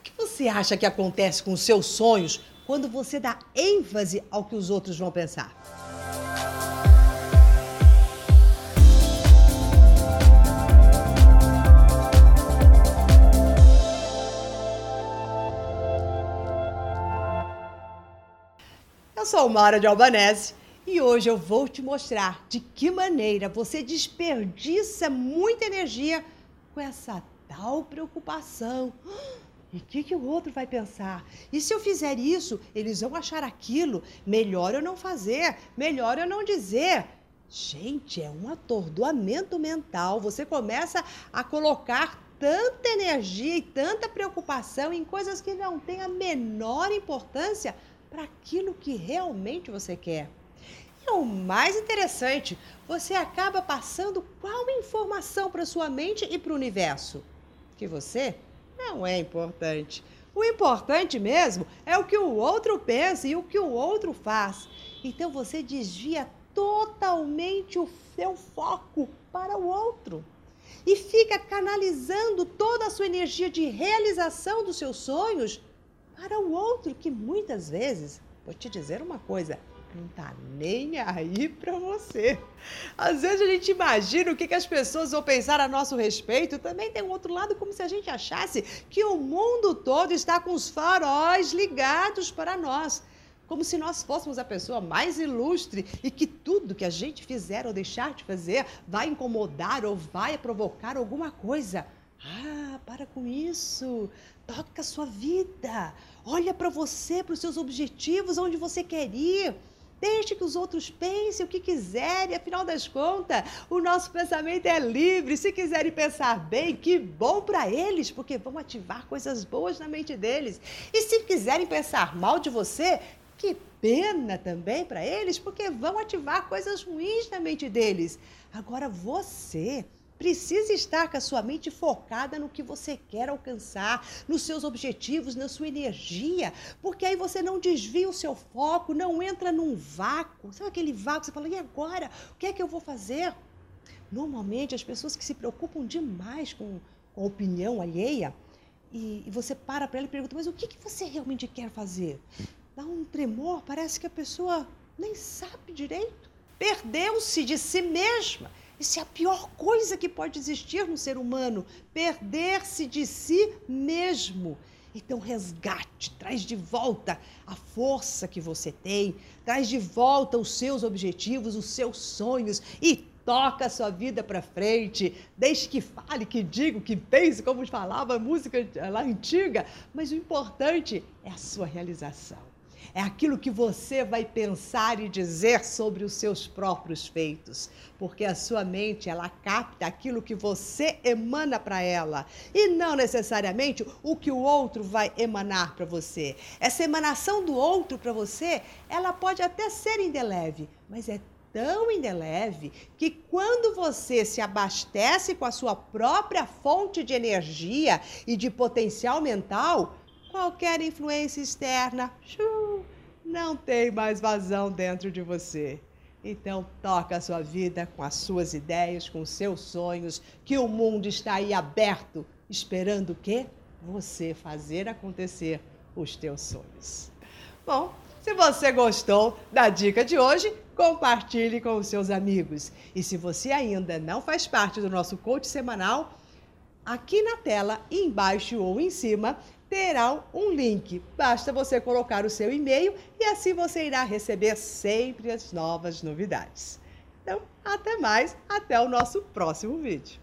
O que você acha que acontece com os seus sonhos quando você dá ênfase ao que os outros vão pensar? Eu sou Mara de Albanese e hoje eu vou te mostrar de que maneira você desperdiça muita energia com essa tal preocupação. E o que, que o outro vai pensar? E se eu fizer isso, eles vão achar aquilo? Melhor eu não fazer, melhor eu não dizer. Gente, é um atordoamento mental. Você começa a colocar tanta energia e tanta preocupação em coisas que não têm a menor importância para aquilo que realmente você quer. E o mais interessante, você acaba passando qual informação para sua mente e para o universo? Que você não é importante. O importante mesmo é o que o outro pensa e o que o outro faz. Então você desvia totalmente o seu foco para o outro e fica canalizando toda a sua energia de realização dos seus sonhos para o outro que muitas vezes, vou te dizer uma coisa, não tá nem aí para você. Às vezes a gente imagina o que, que as pessoas vão pensar a nosso respeito. Também tem um outro lado, como se a gente achasse que o mundo todo está com os faróis ligados para nós. Como se nós fôssemos a pessoa mais ilustre e que tudo que a gente fizer ou deixar de fazer vai incomodar ou vai provocar alguma coisa. Ah, para com isso. Toca a sua vida. Olha para você, para os seus objetivos, onde você quer ir. Deixe que os outros pensem o que quiserem, afinal das contas, o nosso pensamento é livre. Se quiserem pensar bem, que bom para eles, porque vão ativar coisas boas na mente deles. E se quiserem pensar mal de você, que pena também para eles, porque vão ativar coisas ruins na mente deles. Agora você precisa estar com a sua mente focada no que você quer alcançar, nos seus objetivos, na sua energia, porque aí você não desvia o seu foco, não entra num vácuo. Sabe aquele vácuo você fala, e agora? O que é que eu vou fazer? Normalmente, as pessoas que se preocupam demais com, com a opinião alheia, e, e você para para ela e pergunta, mas o que, que você realmente quer fazer? Dá um tremor, parece que a pessoa nem sabe direito. Perdeu-se de si mesma isso é a pior coisa que pode existir no ser humano: perder-se de si mesmo. Então, resgate, traz de volta a força que você tem, traz de volta os seus objetivos, os seus sonhos e toca a sua vida para frente. Deixe que fale, que diga, que pense, como falava a música lá antiga, mas o importante é a sua realização é aquilo que você vai pensar e dizer sobre os seus próprios feitos, porque a sua mente ela capta aquilo que você emana para ela e não necessariamente o que o outro vai emanar para você. Essa emanação do outro para você, ela pode até ser indeleve, mas é tão indeleve que quando você se abastece com a sua própria fonte de energia e de potencial mental, qualquer influência externa não tem mais vazão dentro de você. Então toca a sua vida com as suas ideias, com os seus sonhos, que o mundo está aí aberto, esperando o quê? Você fazer acontecer os teus sonhos. Bom, se você gostou da dica de hoje, compartilhe com os seus amigos. E se você ainda não faz parte do nosso coach semanal, aqui na tela, embaixo ou em cima, terá um link. Basta você colocar o seu e-mail e assim você irá receber sempre as novas novidades. Então, até mais, até o nosso próximo vídeo.